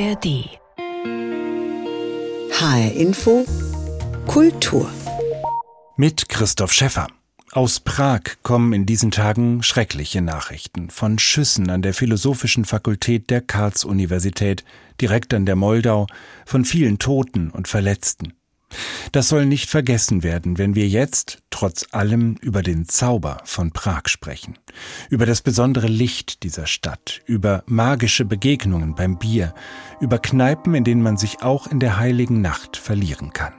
ARD. HR Info Kultur. Mit Christoph Schäffer. Aus Prag kommen in diesen Tagen schreckliche Nachrichten von Schüssen an der Philosophischen Fakultät der Karls-Universität, direkt an der Moldau, von vielen Toten und Verletzten. Das soll nicht vergessen werden, wenn wir jetzt, trotz allem, über den Zauber von Prag sprechen, über das besondere Licht dieser Stadt, über magische Begegnungen beim Bier, über Kneipen, in denen man sich auch in der heiligen Nacht verlieren kann.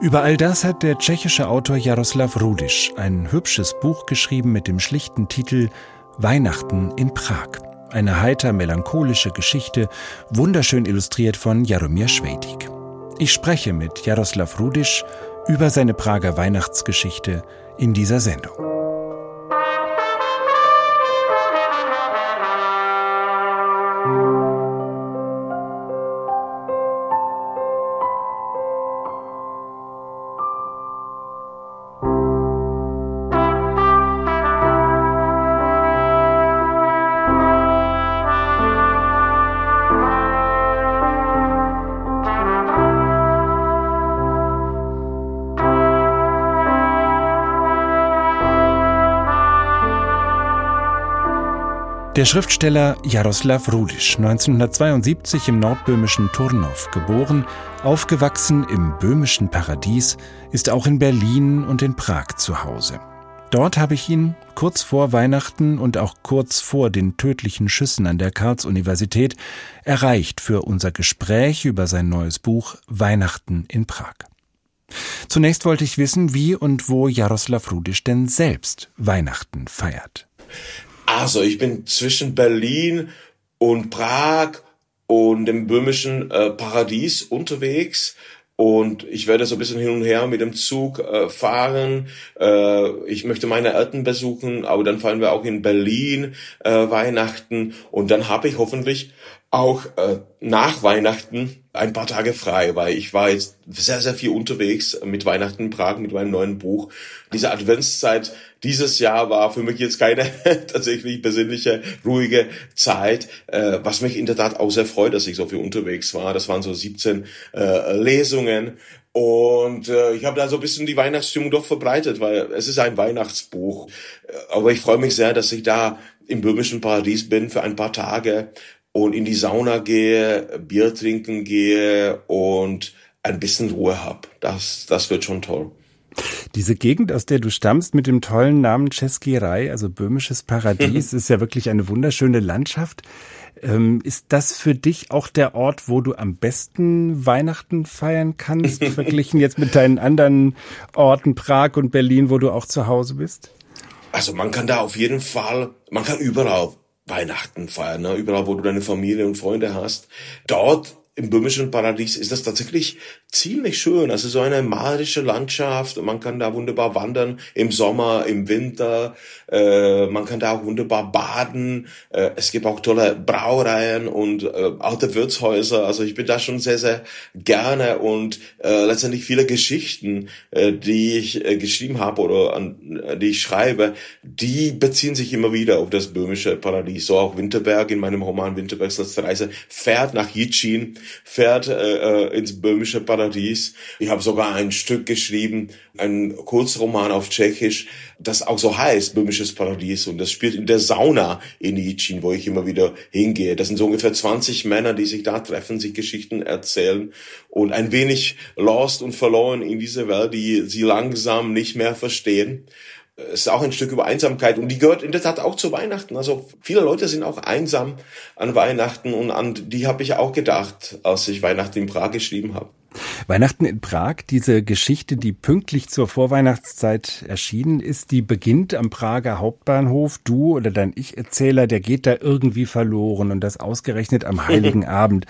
Über all das hat der tschechische Autor Jaroslav Rudisch ein hübsches Buch geschrieben mit dem schlichten Titel Weihnachten in Prag. Eine heiter melancholische Geschichte, wunderschön illustriert von Jaromir Schwedik. Ich spreche mit Jaroslav Rudisch über seine Prager Weihnachtsgeschichte in dieser Sendung. Der Schriftsteller Jaroslav Rudisch, 1972 im nordböhmischen Turnow geboren, aufgewachsen im böhmischen Paradies, ist auch in Berlin und in Prag zu Hause. Dort habe ich ihn kurz vor Weihnachten und auch kurz vor den tödlichen Schüssen an der Karls-Universität erreicht für unser Gespräch über sein neues Buch Weihnachten in Prag. Zunächst wollte ich wissen, wie und wo Jaroslav Rudisch denn selbst Weihnachten feiert. Also, ich bin zwischen Berlin und Prag und dem böhmischen äh, Paradies unterwegs. Und ich werde so ein bisschen hin und her mit dem Zug äh, fahren. Äh, ich möchte meine Eltern besuchen, aber dann fahren wir auch in Berlin äh, Weihnachten. Und dann habe ich hoffentlich auch äh, nach Weihnachten ein paar Tage frei, weil ich war jetzt sehr, sehr viel unterwegs mit Weihnachten in Prag, mit meinem neuen Buch. Diese Adventszeit dieses Jahr war für mich jetzt keine tatsächlich besinnliche, ruhige Zeit, äh, was mich in der Tat auch sehr freut, dass ich so viel unterwegs war. Das waren so 17 äh, Lesungen und äh, ich habe da so ein bisschen die Weihnachtsstimmung doch verbreitet, weil es ist ein Weihnachtsbuch. Aber ich freue mich sehr, dass ich da im böhmischen Paradies bin für ein paar Tage und in die Sauna gehe, Bier trinken gehe und ein bisschen Ruhe hab. Das, das wird schon toll. Diese Gegend, aus der du stammst, mit dem tollen Namen Český also böhmisches Paradies, ist ja wirklich eine wunderschöne Landschaft. Ähm, ist das für dich auch der Ort, wo du am besten Weihnachten feiern kannst, verglichen jetzt mit deinen anderen Orten, Prag und Berlin, wo du auch zu Hause bist? Also man kann da auf jeden Fall, man kann überall Weihnachten feiern, ne? überall, wo du deine Familie und Freunde hast. Dort im böhmischen Paradies ist das tatsächlich ziemlich schön. Also so eine malerische Landschaft. Man kann da wunderbar wandern im Sommer, im Winter. Äh, man kann da auch wunderbar baden. Äh, es gibt auch tolle Brauereien und äh, alte Wirtshäuser. Also ich bin da schon sehr, sehr gerne und äh, letztendlich viele Geschichten, äh, die ich äh, geschrieben habe oder an, die ich schreibe, die beziehen sich immer wieder auf das böhmische Paradies. So auch Winterberg in meinem Roman Winterbergs letzte Reise fährt nach Jitschin, fährt äh, äh ins böhmische Paradies. Ich habe sogar ein Stück geschrieben, ein Kurzroman auf Tschechisch, das auch so heißt, Böhmisches Paradies. Und das spielt in der Sauna in Ichin, wo ich immer wieder hingehe. Das sind so ungefähr 20 Männer, die sich da treffen, sich Geschichten erzählen und ein wenig lost und verloren in dieser Welt, die sie langsam nicht mehr verstehen es ist auch ein Stück über Einsamkeit und die gehört in der Tat auch zu Weihnachten. Also viele Leute sind auch einsam an Weihnachten und an die habe ich auch gedacht, als ich Weihnachten in Prag geschrieben habe. Weihnachten in Prag, diese Geschichte, die pünktlich zur Vorweihnachtszeit erschienen ist, die beginnt am Prager Hauptbahnhof. Du oder dein Ich-Erzähler, der geht da irgendwie verloren und das ausgerechnet am Heiligen Abend.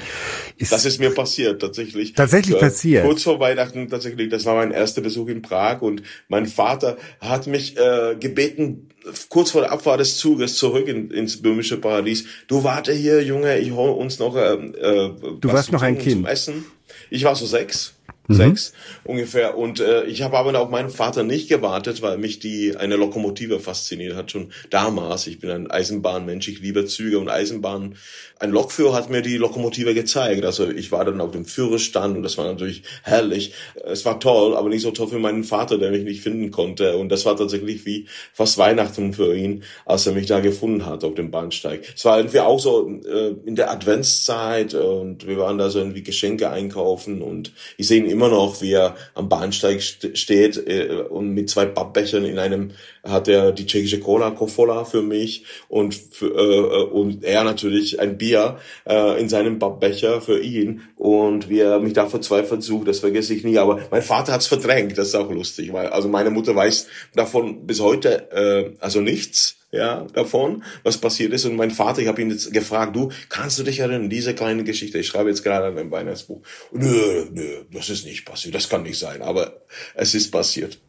Ist das ist mir passiert, tatsächlich. Tatsächlich äh, passiert. Kurz vor Weihnachten tatsächlich. Das war mein erster Besuch in Prag und mein Vater hat mich äh, gebeten, kurz vor der Abfahrt des Zuges zurück in, ins böhmische Paradies. Du warte hier, Junge, ich hole uns noch äh, äh, Du warst noch ein Kind. Zum Essen. Ich war so sechs. Mhm. sechs ungefähr. Und äh, ich habe aber auf meinen Vater nicht gewartet, weil mich die eine Lokomotive fasziniert hat schon damals. Ich bin ein Eisenbahnmensch, ich liebe Züge und Eisenbahnen. Ein Lokführer hat mir die Lokomotive gezeigt. Also ich war dann auf dem Führerstand und das war natürlich herrlich. Es war toll, aber nicht so toll für meinen Vater, der mich nicht finden konnte. Und das war tatsächlich wie fast Weihnachten für ihn, als er mich da gefunden hat auf dem Bahnsteig. Es war irgendwie auch so äh, in der Adventszeit und wir waren da so irgendwie Geschenke einkaufen und ich sehe ihn immer noch, wie er am Bahnsteig st steht äh, und mit zwei Pappbechern in einem hat er die tschechische Cola Kofola für mich und für, äh, und er natürlich ein Bier äh, in seinem Pappbecher für ihn und wie er mich da verzweifelt sucht, das vergesse ich nie. Aber mein Vater hat's verdrängt, das ist auch lustig, weil also meine Mutter weiß davon bis heute äh, also nichts ja, davon, was passiert ist. Und mein Vater, ich habe ihn jetzt gefragt, du, kannst du dich erinnern, diese kleine Geschichte, ich schreibe jetzt gerade an einem Weihnachtsbuch. Nö, nö, das ist nicht passiert, das kann nicht sein, aber es ist passiert.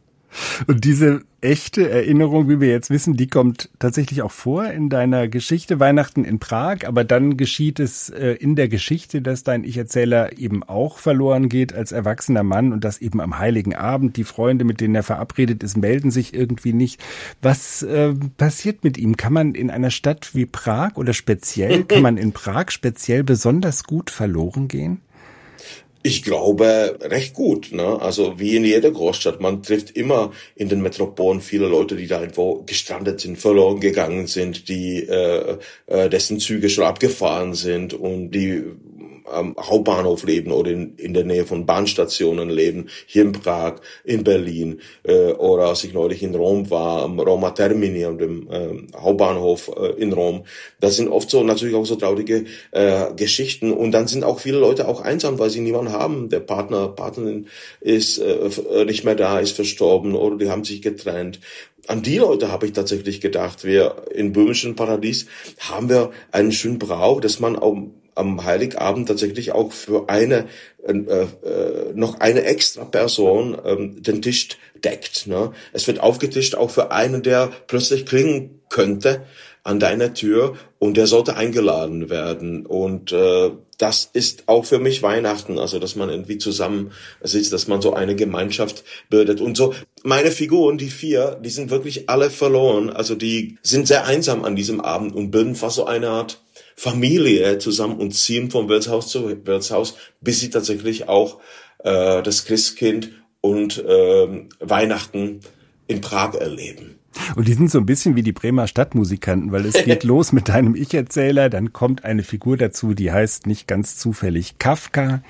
Und diese echte Erinnerung, wie wir jetzt wissen, die kommt tatsächlich auch vor in deiner Geschichte Weihnachten in Prag, aber dann geschieht es äh, in der Geschichte, dass dein Ich-Erzähler eben auch verloren geht als erwachsener Mann und dass eben am heiligen Abend die Freunde, mit denen er verabredet ist, melden sich irgendwie nicht. Was äh, passiert mit ihm? Kann man in einer Stadt wie Prag oder speziell, kann man in Prag speziell besonders gut verloren gehen? Ich glaube recht gut. Ne? Also wie in jeder Großstadt. Man trifft immer in den Metropolen viele Leute, die da irgendwo gestrandet sind, verloren gegangen sind, die äh, äh, dessen Züge schon abgefahren sind und die am Hauptbahnhof leben oder in, in der Nähe von Bahnstationen leben, hier in Prag, in Berlin äh, oder als ich neulich in Rom war, am Roma Termini, am dem äh, Hauptbahnhof äh, in Rom. Das sind oft so natürlich auch so traurige äh, Geschichten und dann sind auch viele Leute auch einsam, weil sie niemanden haben. Der Partner, Partnerin ist äh, nicht mehr da, ist verstorben oder die haben sich getrennt an die Leute habe ich tatsächlich gedacht. Wir in böhmischen Paradies haben wir einen schönen Brauch, dass man auch am Heiligabend tatsächlich auch für eine äh, äh, noch eine extra Person ähm, den Tisch deckt. Ne? Es wird aufgetischt auch für einen, der plötzlich klingen könnte an deiner Tür und der sollte eingeladen werden. Und äh, das ist auch für mich Weihnachten, also dass man irgendwie zusammen sitzt, dass man so eine Gemeinschaft bildet. Und so meine Figuren, die vier, die sind wirklich alle verloren. Also die sind sehr einsam an diesem Abend und bilden fast so eine Art Familie zusammen und ziehen vom Wirtshaus zu Wirtshaus, bis sie tatsächlich auch äh, das Christkind und äh, Weihnachten in Prag erleben. Und die sind so ein bisschen wie die Bremer Stadtmusikanten, weil es geht los mit deinem Ich-Erzähler, dann kommt eine Figur dazu, die heißt nicht ganz zufällig Kafka.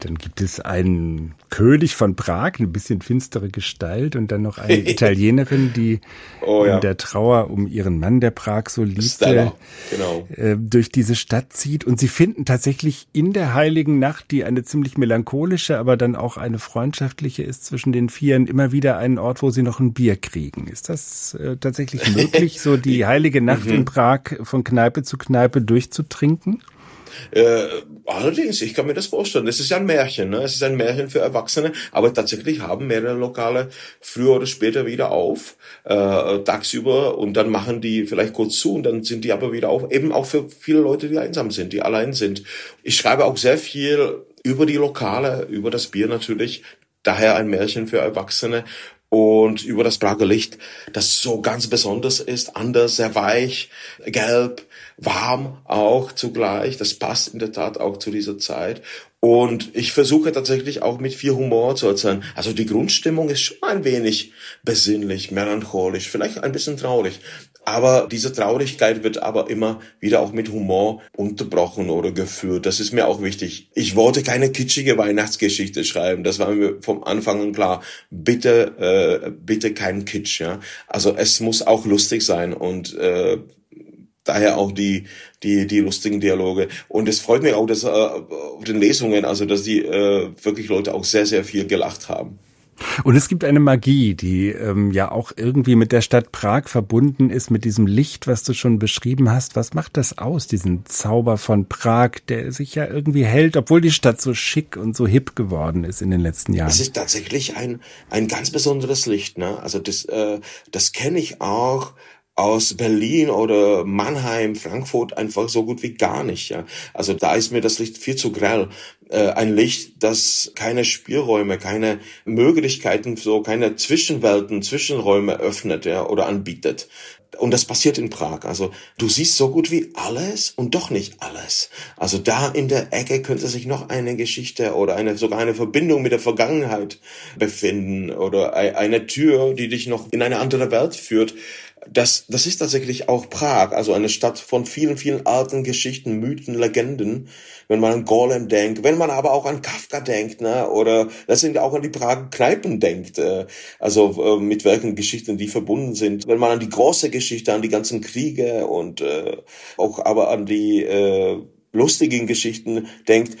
Dann gibt es einen König von Prag, eine bisschen finstere Gestalt und dann noch eine Italienerin, die oh, ja. in der Trauer um ihren Mann, der Prag so liebte, genau. äh, durch diese Stadt zieht. Und sie finden tatsächlich in der Heiligen Nacht, die eine ziemlich melancholische, aber dann auch eine freundschaftliche ist zwischen den Vieren, immer wieder einen Ort, wo sie noch ein Bier kriegen. Ist das äh, tatsächlich möglich, so die Heilige Nacht mhm. in Prag von Kneipe zu Kneipe durchzutrinken? Äh, allerdings, ich kann mir das vorstellen. Es ist ja ein Märchen, ne? Es ist ein Märchen für Erwachsene, aber tatsächlich haben mehrere Lokale früher oder später wieder auf, äh, tagsüber und dann machen die vielleicht kurz zu und dann sind die aber wieder auf, eben auch für viele Leute, die einsam sind, die allein sind. Ich schreibe auch sehr viel über die Lokale, über das Bier natürlich, daher ein Märchen für Erwachsene und über das Prager Licht, das so ganz besonders ist, anders, sehr weich, gelb, warm auch zugleich. Das passt in der Tat auch zu dieser Zeit. Und ich versuche tatsächlich auch mit viel Humor zu erzählen. Also die Grundstimmung ist schon ein wenig besinnlich, melancholisch, vielleicht ein bisschen traurig. Aber diese Traurigkeit wird aber immer wieder auch mit Humor unterbrochen oder geführt. Das ist mir auch wichtig. Ich wollte keine kitschige Weihnachtsgeschichte schreiben. Das war mir vom Anfang an klar. Bitte, äh, bitte kein Kitsch. Ja? Also es muss auch lustig sein und äh, daher auch die die die lustigen Dialoge und es freut mich auch dass äh, auf den Lesungen also dass die äh, wirklich Leute auch sehr sehr viel gelacht haben und es gibt eine Magie, die ähm, ja auch irgendwie mit der Stadt Prag verbunden ist, mit diesem Licht, was du schon beschrieben hast. Was macht das aus, diesen Zauber von Prag, der sich ja irgendwie hält, obwohl die Stadt so schick und so hip geworden ist in den letzten Jahren? Es ist tatsächlich ein, ein ganz besonderes Licht. Ne? Also das, äh, das kenne ich auch aus Berlin oder Mannheim, Frankfurt einfach so gut wie gar nicht. Ja. Also da ist mir das Licht viel zu grell. Äh, ein Licht, das keine Spielräume, keine Möglichkeiten, so keine Zwischenwelten, Zwischenräume öffnet ja, oder anbietet. Und das passiert in Prag. Also du siehst so gut wie alles und doch nicht alles. Also da in der Ecke könnte sich noch eine Geschichte oder eine, sogar eine Verbindung mit der Vergangenheit befinden oder eine Tür, die dich noch in eine andere Welt führt das, das ist tatsächlich auch Prag, also eine Stadt von vielen, vielen alten Geschichten, Mythen, Legenden. Wenn man an Golem denkt, wenn man aber auch an Kafka denkt, ne, oder letztendlich auch an die Prager Kneipen denkt, äh, also äh, mit welchen Geschichten die verbunden sind. Wenn man an die große Geschichte, an die ganzen Kriege und äh, auch aber an die äh, lustigen Geschichten denkt,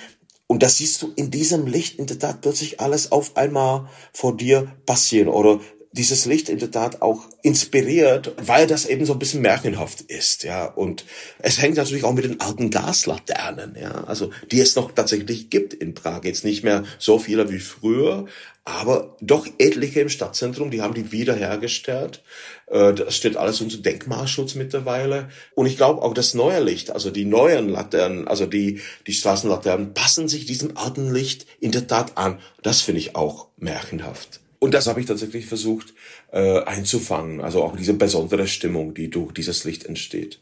und das siehst du in diesem Licht in der Tat plötzlich alles auf einmal vor dir passieren oder dieses Licht in der Tat auch inspiriert, weil das eben so ein bisschen märchenhaft ist, ja. Und es hängt natürlich auch mit den alten Gaslaternen, ja. Also, die es noch tatsächlich gibt in Prag. Jetzt nicht mehr so viele wie früher, aber doch etliche im Stadtzentrum, die haben die wiederhergestellt. Äh, das steht alles unter Denkmalschutz mittlerweile. Und ich glaube auch das neue Licht, also die neuen Laternen, also die, die Straßenlaternen passen sich diesem alten Licht in der Tat an. Das finde ich auch märchenhaft. Und das habe ich tatsächlich versucht äh, einzufangen, also auch diese besondere Stimmung, die durch dieses Licht entsteht.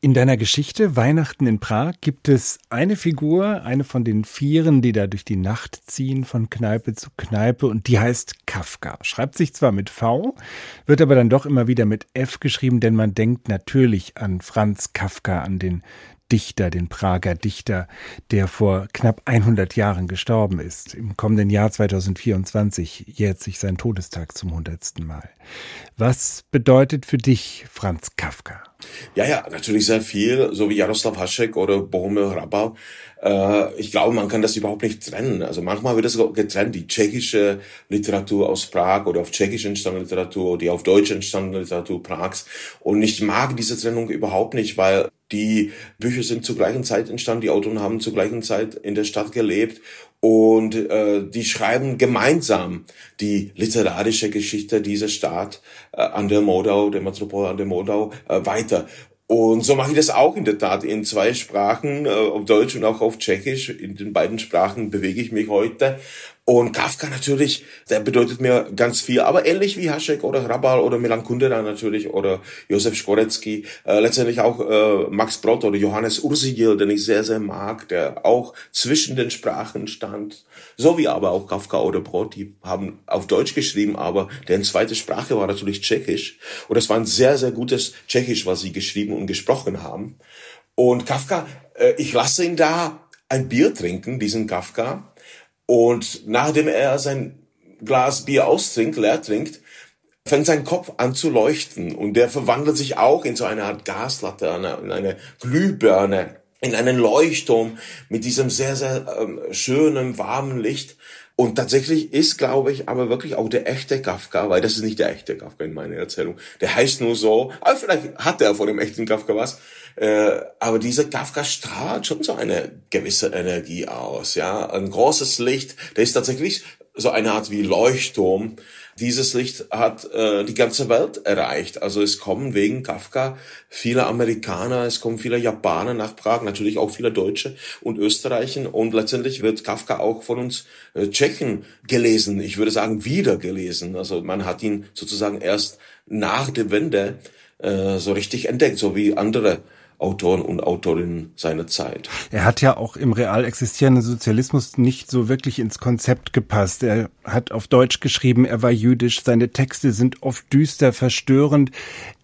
In deiner Geschichte Weihnachten in Prag gibt es eine Figur, eine von den Vieren, die da durch die Nacht ziehen, von Kneipe zu Kneipe, und die heißt Kafka. Schreibt sich zwar mit V, wird aber dann doch immer wieder mit F geschrieben, denn man denkt natürlich an Franz Kafka, an den Dichter, den Prager Dichter, der vor knapp 100 Jahren gestorben ist. Im kommenden Jahr 2024 jährt sich sein Todestag zum hundertsten Mal. Was bedeutet für dich Franz Kafka? Ja, ja, natürlich sehr viel, so wie Jaroslav Hašek oder Bohumil Hrabal. Äh, ich glaube, man kann das überhaupt nicht trennen. Also manchmal wird das getrennt, die tschechische Literatur aus Prag oder auf Tschechisch entstandene Literatur, die auf Deutsch entstandene Literatur Prags. Und ich mag diese Trennung überhaupt nicht, weil die Bücher sind zur gleichen Zeit entstanden, die Autoren haben zur gleichen Zeit in der Stadt gelebt und äh, die schreiben gemeinsam die literarische Geschichte dieser Stadt äh, an der Modau, der Metropole an der Modau äh, weiter. Und so mache ich das auch in der Tat in zwei Sprachen, äh, auf Deutsch und auch auf Tschechisch. In den beiden Sprachen bewege ich mich heute. Und Kafka natürlich, der bedeutet mir ganz viel, aber ähnlich wie Hašek oder Hrabal oder Milan Kundera natürlich oder Josef Škorecký, äh, letztendlich auch äh, Max Brott oder Johannes Ursigil, den ich sehr, sehr mag, der auch zwischen den Sprachen stand, so wie aber auch Kafka oder Brott, die haben auf Deutsch geschrieben, aber deren zweite Sprache war natürlich Tschechisch. Und das war ein sehr, sehr gutes Tschechisch, was sie geschrieben und gesprochen haben. Und Kafka, äh, ich lasse ihn da ein Bier trinken, diesen Kafka, und nachdem er sein Glas Bier austrinkt, leer trinkt, fängt sein Kopf an zu leuchten. Und der verwandelt sich auch in so eine Art Gaslaterne, in eine Glühbirne, in einen Leuchtturm mit diesem sehr, sehr ähm, schönen, warmen Licht. Und tatsächlich ist, glaube ich, aber wirklich auch der echte Kafka, weil das ist nicht der echte Kafka in meiner Erzählung. Der heißt nur so, aber vielleicht hat er von dem echten Kafka was. Äh, aber dieser Kafka strahlt schon so eine gewisse Energie aus, ja. Ein großes Licht, der ist tatsächlich so eine Art wie Leuchtturm. Dieses Licht hat äh, die ganze Welt erreicht. Also es kommen wegen Kafka viele Amerikaner, es kommen viele Japaner nach Prag, natürlich auch viele Deutsche und Österreicher. Und letztendlich wird Kafka auch von uns äh, Tschechen gelesen. Ich würde sagen, wieder gelesen. Also man hat ihn sozusagen erst nach der Wende äh, so richtig entdeckt, so wie andere Autoren und Autorinnen seiner Zeit. Er hat ja auch im real existierenden Sozialismus nicht so wirklich ins Konzept gepasst. Er hat auf Deutsch geschrieben, er war jüdisch, seine Texte sind oft düster, verstörend.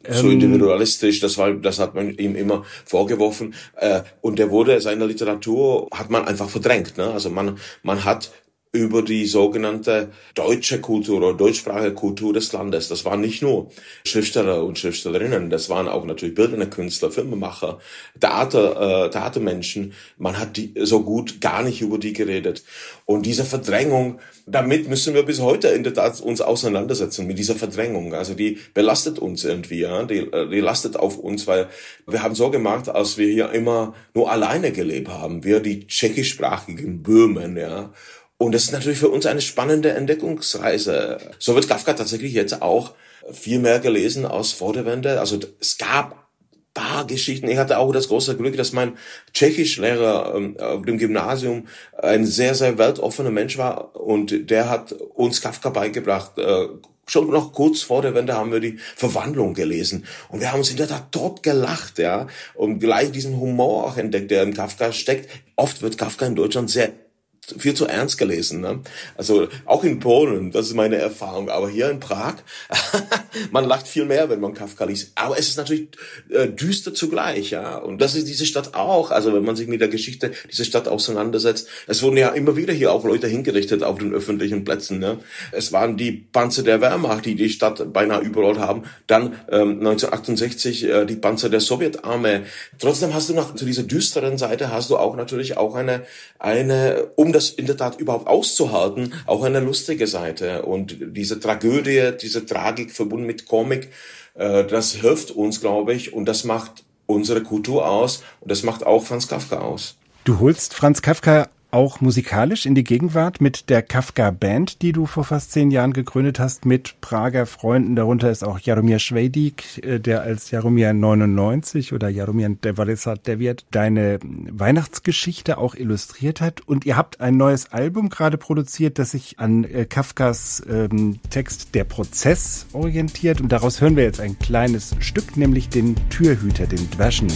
So ähm, individualistisch, das war, das hat man ihm immer vorgeworfen. Äh, und er wurde seiner Literatur hat man einfach verdrängt. Ne? Also man, man hat über die sogenannte deutsche Kultur oder deutschsprachige Kultur des Landes. Das waren nicht nur Schriftsteller und Schriftstellerinnen, das waren auch natürlich bildende Künstler, Filmemacher, Theater, äh, Theatermenschen. Man hat die so gut gar nicht über die geredet. Und diese Verdrängung, damit müssen wir bis heute in der Tat uns auseinandersetzen mit dieser Verdrängung. Also die belastet uns irgendwie, ja, die, äh, die lastet auf uns, weil wir haben so gemacht, als wir hier immer nur alleine gelebt haben. Wir die tschechischsprachigen Böhmen, ja und das ist natürlich für uns eine spannende Entdeckungsreise. So wird Kafka tatsächlich jetzt auch viel mehr gelesen als vor der Wende. Also es gab paar Geschichten. Ich hatte auch das große Glück, dass mein Tschechischlehrer ähm, auf dem Gymnasium ein sehr, sehr weltoffener Mensch war und der hat uns Kafka beigebracht. Äh, schon noch kurz vor der Wende haben wir die Verwandlung gelesen und wir haben uns in der Tat tot gelacht, ja, und gleich diesen Humor auch entdeckt, der in Kafka steckt. Oft wird Kafka in Deutschland sehr viel zu ernst gelesen. Ne? Also auch in Polen, das ist meine Erfahrung, aber hier in Prag, man lacht viel mehr, wenn man Kafka liest. Aber es ist natürlich äh, düster zugleich, ja. Und das ist diese Stadt auch. Also wenn man sich mit der Geschichte dieser Stadt auseinandersetzt, es wurden ja immer wieder hier auch Leute hingerichtet auf den öffentlichen Plätzen. Ne? Es waren die Panzer der Wehrmacht, die die Stadt beinahe überrollt haben. Dann ähm, 1968 äh, die Panzer der Sowjetarmee. Trotzdem hast du noch zu dieser düsteren Seite hast du auch natürlich auch eine eine um das in der Tat überhaupt auszuhalten, auch eine lustige Seite. Und diese Tragödie, diese Tragik verbunden mit Comic, äh, das hilft uns, glaube ich, und das macht unsere Kultur aus und das macht auch Franz Kafka aus. Du holst Franz Kafka auch musikalisch in die Gegenwart mit der Kafka Band, die du vor fast zehn Jahren gegründet hast, mit Prager Freunden. Darunter ist auch Jaromir Schwedik, äh, der als Jaromir 99 oder Jaromir Devalisat Deviat deine Weihnachtsgeschichte auch illustriert hat. Und ihr habt ein neues Album gerade produziert, das sich an äh, Kafkas ähm, Text Der Prozess orientiert. Und daraus hören wir jetzt ein kleines Stück, nämlich den Türhüter, den Dwaschnik.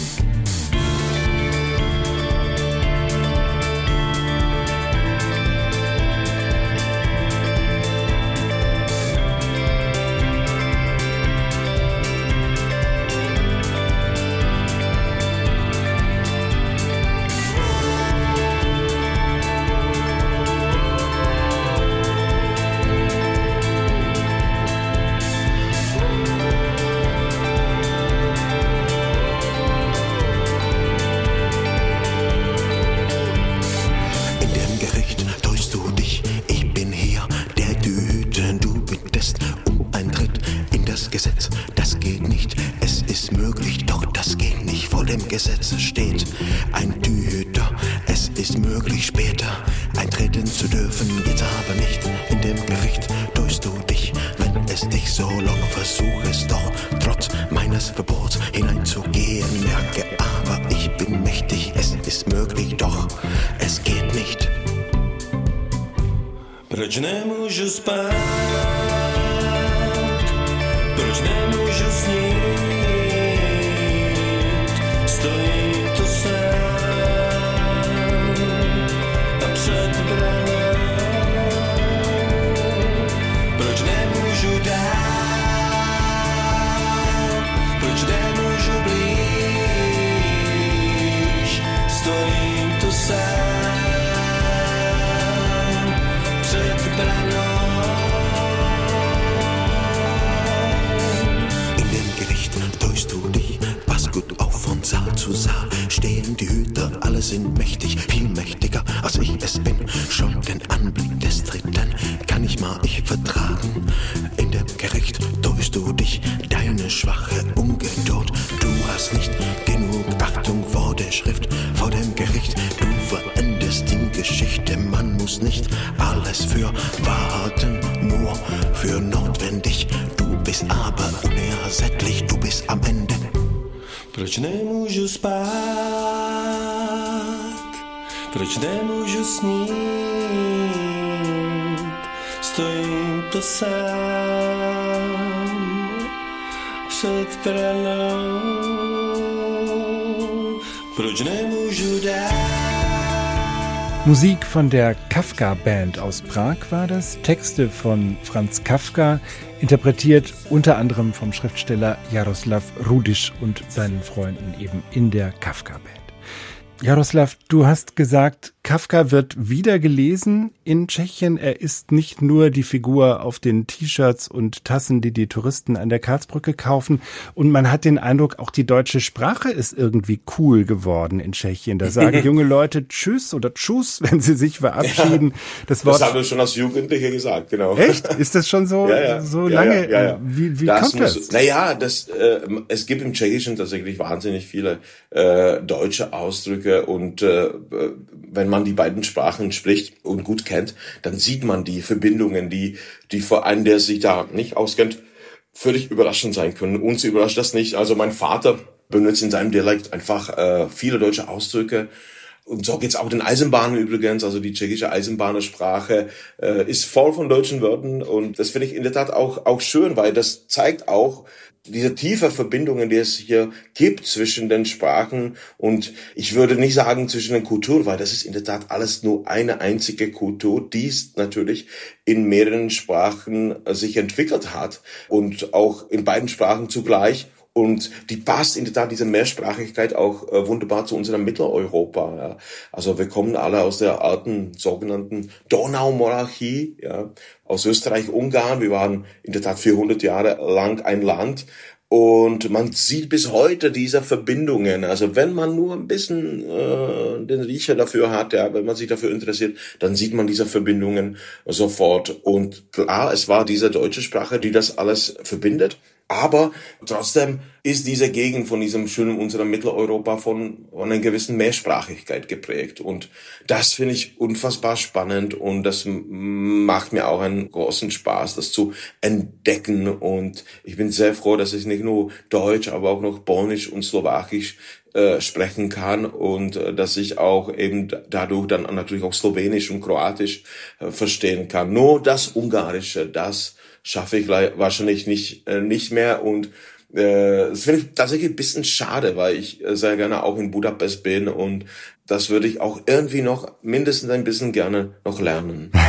so locker, versuche es doch, trotz meines Verbots hineinzugehen. Merke aber, ich bin mächtig, es ist möglich, doch es geht nicht. Proč nemůžu spát? Proč nemůžu zu sah, stehen die Hüter, alle sind mächtig, spát, proč nemůžu snít, stojím to sám před pranou, proč nemůžu dát. Musik von der Kafka Band aus Prag war das, Texte von Franz Kafka, interpretiert unter anderem vom Schriftsteller Jaroslav Rudisch und seinen Freunden eben in der Kafka Band. Jaroslav, du hast gesagt, Kafka wird wieder gelesen in Tschechien. Er ist nicht nur die Figur auf den T-Shirts und Tassen, die die Touristen an der Karlsbrücke kaufen. Und man hat den Eindruck, auch die deutsche Sprache ist irgendwie cool geworden in Tschechien. Da sagen junge Leute Tschüss oder Tschüss, wenn sie sich verabschieden. Ja, das, Wort, das haben wir schon als Jugendliche gesagt, genau. Echt? Ist das schon so, ja, ja. so lange? Ja, Wie, wie das kommt muss, das? Naja, das, äh, es gibt im Tschechischen tatsächlich wahnsinnig viele äh, deutsche Ausdrücke und äh, wenn man man die beiden Sprachen spricht und gut kennt, dann sieht man die Verbindungen, die, die für einen, der sich da nicht auskennt, völlig überraschend sein können. Uns überrascht das nicht. Also mein Vater benutzt in seinem Dialekt einfach äh, viele deutsche Ausdrücke. Und so geht's auch den Eisenbahnen übrigens, also die tschechische Eisenbahnersprache äh, ist voll von deutschen Wörtern. Und das finde ich in der Tat auch, auch schön, weil das zeigt auch, diese tiefe Verbindungen, die es hier gibt zwischen den Sprachen. Und ich würde nicht sagen zwischen den Kulturen, weil das ist in der Tat alles nur eine einzige Kultur, die es natürlich in mehreren Sprachen sich entwickelt hat. Und auch in beiden Sprachen zugleich und die passt in der Tat, diese Mehrsprachigkeit auch äh, wunderbar zu unserem Mitteleuropa. Ja. Also wir kommen alle aus der alten sogenannten Donaumonarchie, ja, aus Österreich-Ungarn. Wir waren in der Tat 400 Jahre lang ein Land. Und man sieht bis heute diese Verbindungen. Also wenn man nur ein bisschen äh, den Riecher dafür hat, ja, wenn man sich dafür interessiert, dann sieht man diese Verbindungen sofort. Und klar, es war diese deutsche Sprache, die das alles verbindet. Aber trotzdem ist diese Gegend von diesem schönen unserem Mitteleuropa von, von einer gewissen Mehrsprachigkeit geprägt. Und das finde ich unfassbar spannend und das macht mir auch einen großen Spaß, das zu entdecken. Und ich bin sehr froh, dass ich nicht nur Deutsch, aber auch noch Polnisch und Slowakisch äh, sprechen kann und äh, dass ich auch eben dadurch dann natürlich auch Slowenisch und Kroatisch äh, verstehen kann. Nur das Ungarische, das schaffe ich wahrscheinlich nicht, äh, nicht mehr und äh, das finde ich tatsächlich ein bisschen schade, weil ich äh, sehr gerne auch in Budapest bin und das würde ich auch irgendwie noch mindestens ein bisschen gerne noch lernen.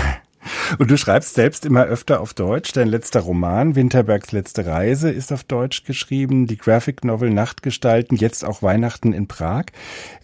Und du schreibst selbst immer öfter auf Deutsch. Dein letzter Roman, Winterbergs letzte Reise, ist auf Deutsch geschrieben. Die Graphic Novel Nachtgestalten, jetzt auch Weihnachten in Prag.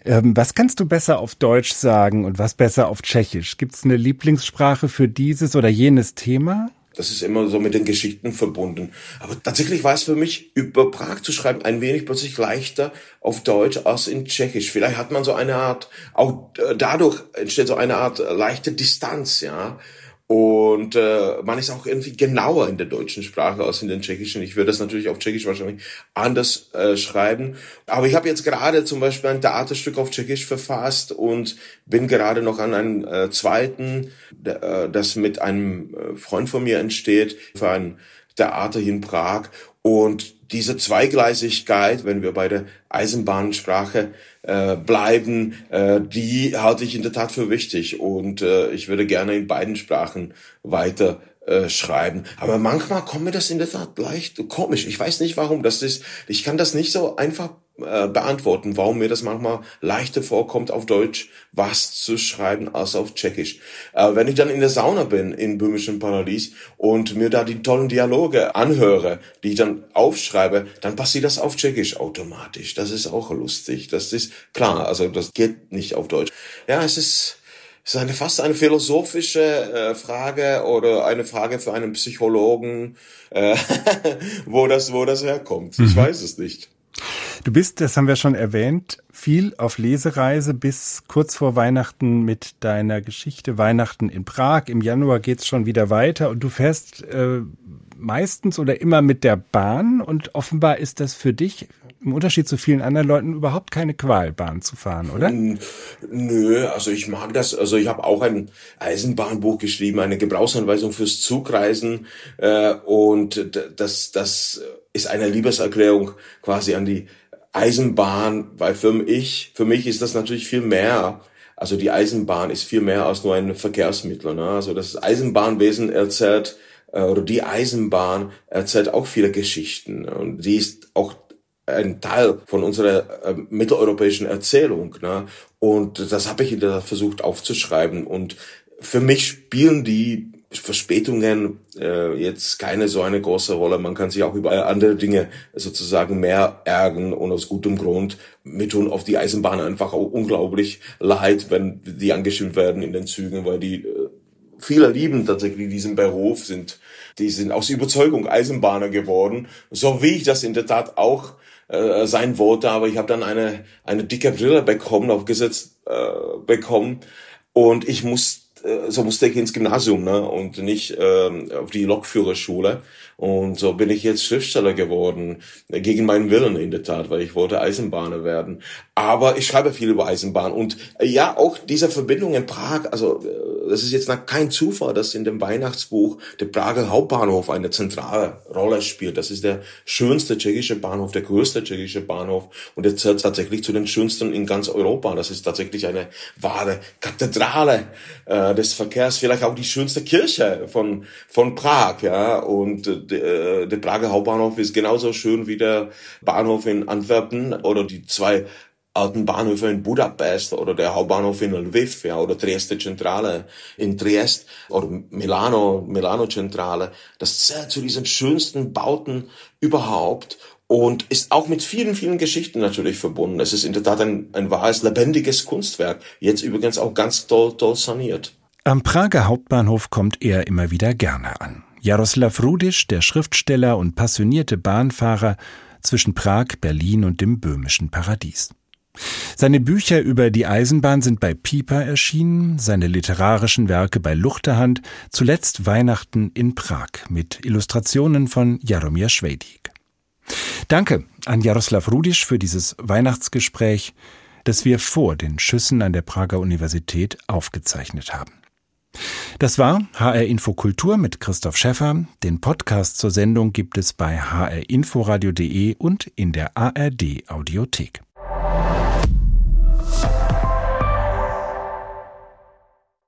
Ähm, was kannst du besser auf Deutsch sagen und was besser auf Tschechisch? Gibt es eine Lieblingssprache für dieses oder jenes Thema? Das ist immer so mit den Geschichten verbunden. Aber tatsächlich war es für mich, über Prag zu schreiben, ein wenig plötzlich leichter auf Deutsch als in Tschechisch. Vielleicht hat man so eine Art, auch äh, dadurch entsteht so eine Art leichte Distanz, ja. Und äh, man ist auch irgendwie genauer in der deutschen Sprache als in den tschechischen. Ich würde das natürlich auf Tschechisch wahrscheinlich anders äh, schreiben. Aber ich habe jetzt gerade zum Beispiel ein Theaterstück auf Tschechisch verfasst und bin gerade noch an einem äh, zweiten, äh, das mit einem äh, Freund von mir entsteht, für ein Theater hier in Prag. Und diese Zweigleisigkeit, wenn wir bei der Eisenbahnsprache äh, bleiben, äh, die halte ich in der Tat für wichtig. Und äh, ich würde gerne in beiden Sprachen weiter äh, schreiben. Aber manchmal kommt mir das in der Tat leicht komisch. Ich weiß nicht warum. Das ist, ich kann das nicht so einfach äh, beantworten, warum mir das manchmal leichter vorkommt, auf Deutsch was zu schreiben als auf Tschechisch. Äh, wenn ich dann in der Sauna bin in böhmischen Paradies und mir da die tollen Dialoge anhöre, die ich dann aufschreibe, dann passiert das auf Tschechisch automatisch. Das ist auch lustig. Das ist klar. Also das geht nicht auf Deutsch. Ja, es ist ist eine fast eine philosophische äh, Frage oder eine Frage für einen Psychologen, äh, wo das wo das herkommt. Ich mhm. weiß es nicht. Du bist, das haben wir schon erwähnt, viel auf Lesereise bis kurz vor Weihnachten mit deiner Geschichte Weihnachten in Prag. Im Januar geht's schon wieder weiter und du fährst äh, meistens oder immer mit der Bahn und offenbar ist das für dich im Unterschied zu vielen anderen Leuten überhaupt keine Qual, Bahn zu fahren, oder? Nö, also ich mag das. Also ich habe auch ein Eisenbahnbuch geschrieben, eine Gebrauchsanweisung fürs Zugreisen äh, und das das ist eine Liebeserklärung quasi an die Eisenbahn, weil für mich, für mich ist das natürlich viel mehr. Also die Eisenbahn ist viel mehr als nur ein Verkehrsmittel. Ne? Also das Eisenbahnwesen erzählt äh, oder die Eisenbahn erzählt auch viele Geschichten und die ist auch ein Teil von unserer äh, mitteleuropäischen Erzählung. Ne? Und das habe ich versucht aufzuschreiben. Und für mich spielen die Verspätungen äh, jetzt keine so eine große Rolle. Man kann sich auch über andere Dinge sozusagen mehr ärgern und aus gutem Grund. Mir tun auf die Eisenbahn einfach auch unglaublich leid, wenn die angeschrieben werden in den Zügen, weil die äh, viele lieben tatsächlich diesen Beruf, sind die sind aus Überzeugung Eisenbahner geworden, so wie ich das in der Tat auch äh, sein wollte, aber ich habe dann eine eine dicke Brille bekommen, aufgesetzt äh, bekommen und ich muss äh, so musste ich ins Gymnasium ne? und nicht ähm, auf die Lokführerschule. Und so bin ich jetzt Schriftsteller geworden, gegen meinen Willen in der Tat, weil ich wollte Eisenbahner werden. Aber ich schreibe viel über Eisenbahn und äh, ja, auch diese Verbindung in Prag, also äh, das ist jetzt kein Zufall, dass in dem Weihnachtsbuch der Prager Hauptbahnhof eine zentrale Rolle spielt. Das ist der schönste tschechische Bahnhof, der größte tschechische Bahnhof und der zählt tatsächlich zu den schönsten in ganz Europa. Das ist tatsächlich eine wahre Kathedrale äh, des Verkehrs, vielleicht auch die schönste Kirche von von Prag, ja. Und äh, der Prager Hauptbahnhof ist genauso schön wie der Bahnhof in Antwerpen oder die zwei alten Bahnhöfe in Budapest oder der Hauptbahnhof in Lviv, ja, oder Trieste Zentrale in Triest oder Milano, Milano Zentrale. Das zählt zu diesen schönsten Bauten überhaupt und ist auch mit vielen, vielen Geschichten natürlich verbunden. Es ist in der Tat ein, ein wahres, lebendiges Kunstwerk. Jetzt übrigens auch ganz toll, toll saniert. Am Prager Hauptbahnhof kommt er immer wieder gerne an. Jaroslav Rudisch, der Schriftsteller und passionierte Bahnfahrer zwischen Prag, Berlin und dem böhmischen Paradies. Seine Bücher über die Eisenbahn sind bei Pieper erschienen, seine literarischen Werke bei Luchterhand, zuletzt Weihnachten in Prag mit Illustrationen von Jaromir Schwedig. Danke an Jaroslav Rudisch für dieses Weihnachtsgespräch, das wir vor den Schüssen an der Prager Universität aufgezeichnet haben. Das war HR Info Kultur mit Christoph Schäffer. Den Podcast zur Sendung gibt es bei hrinforadio.de und in der ARD Audiothek.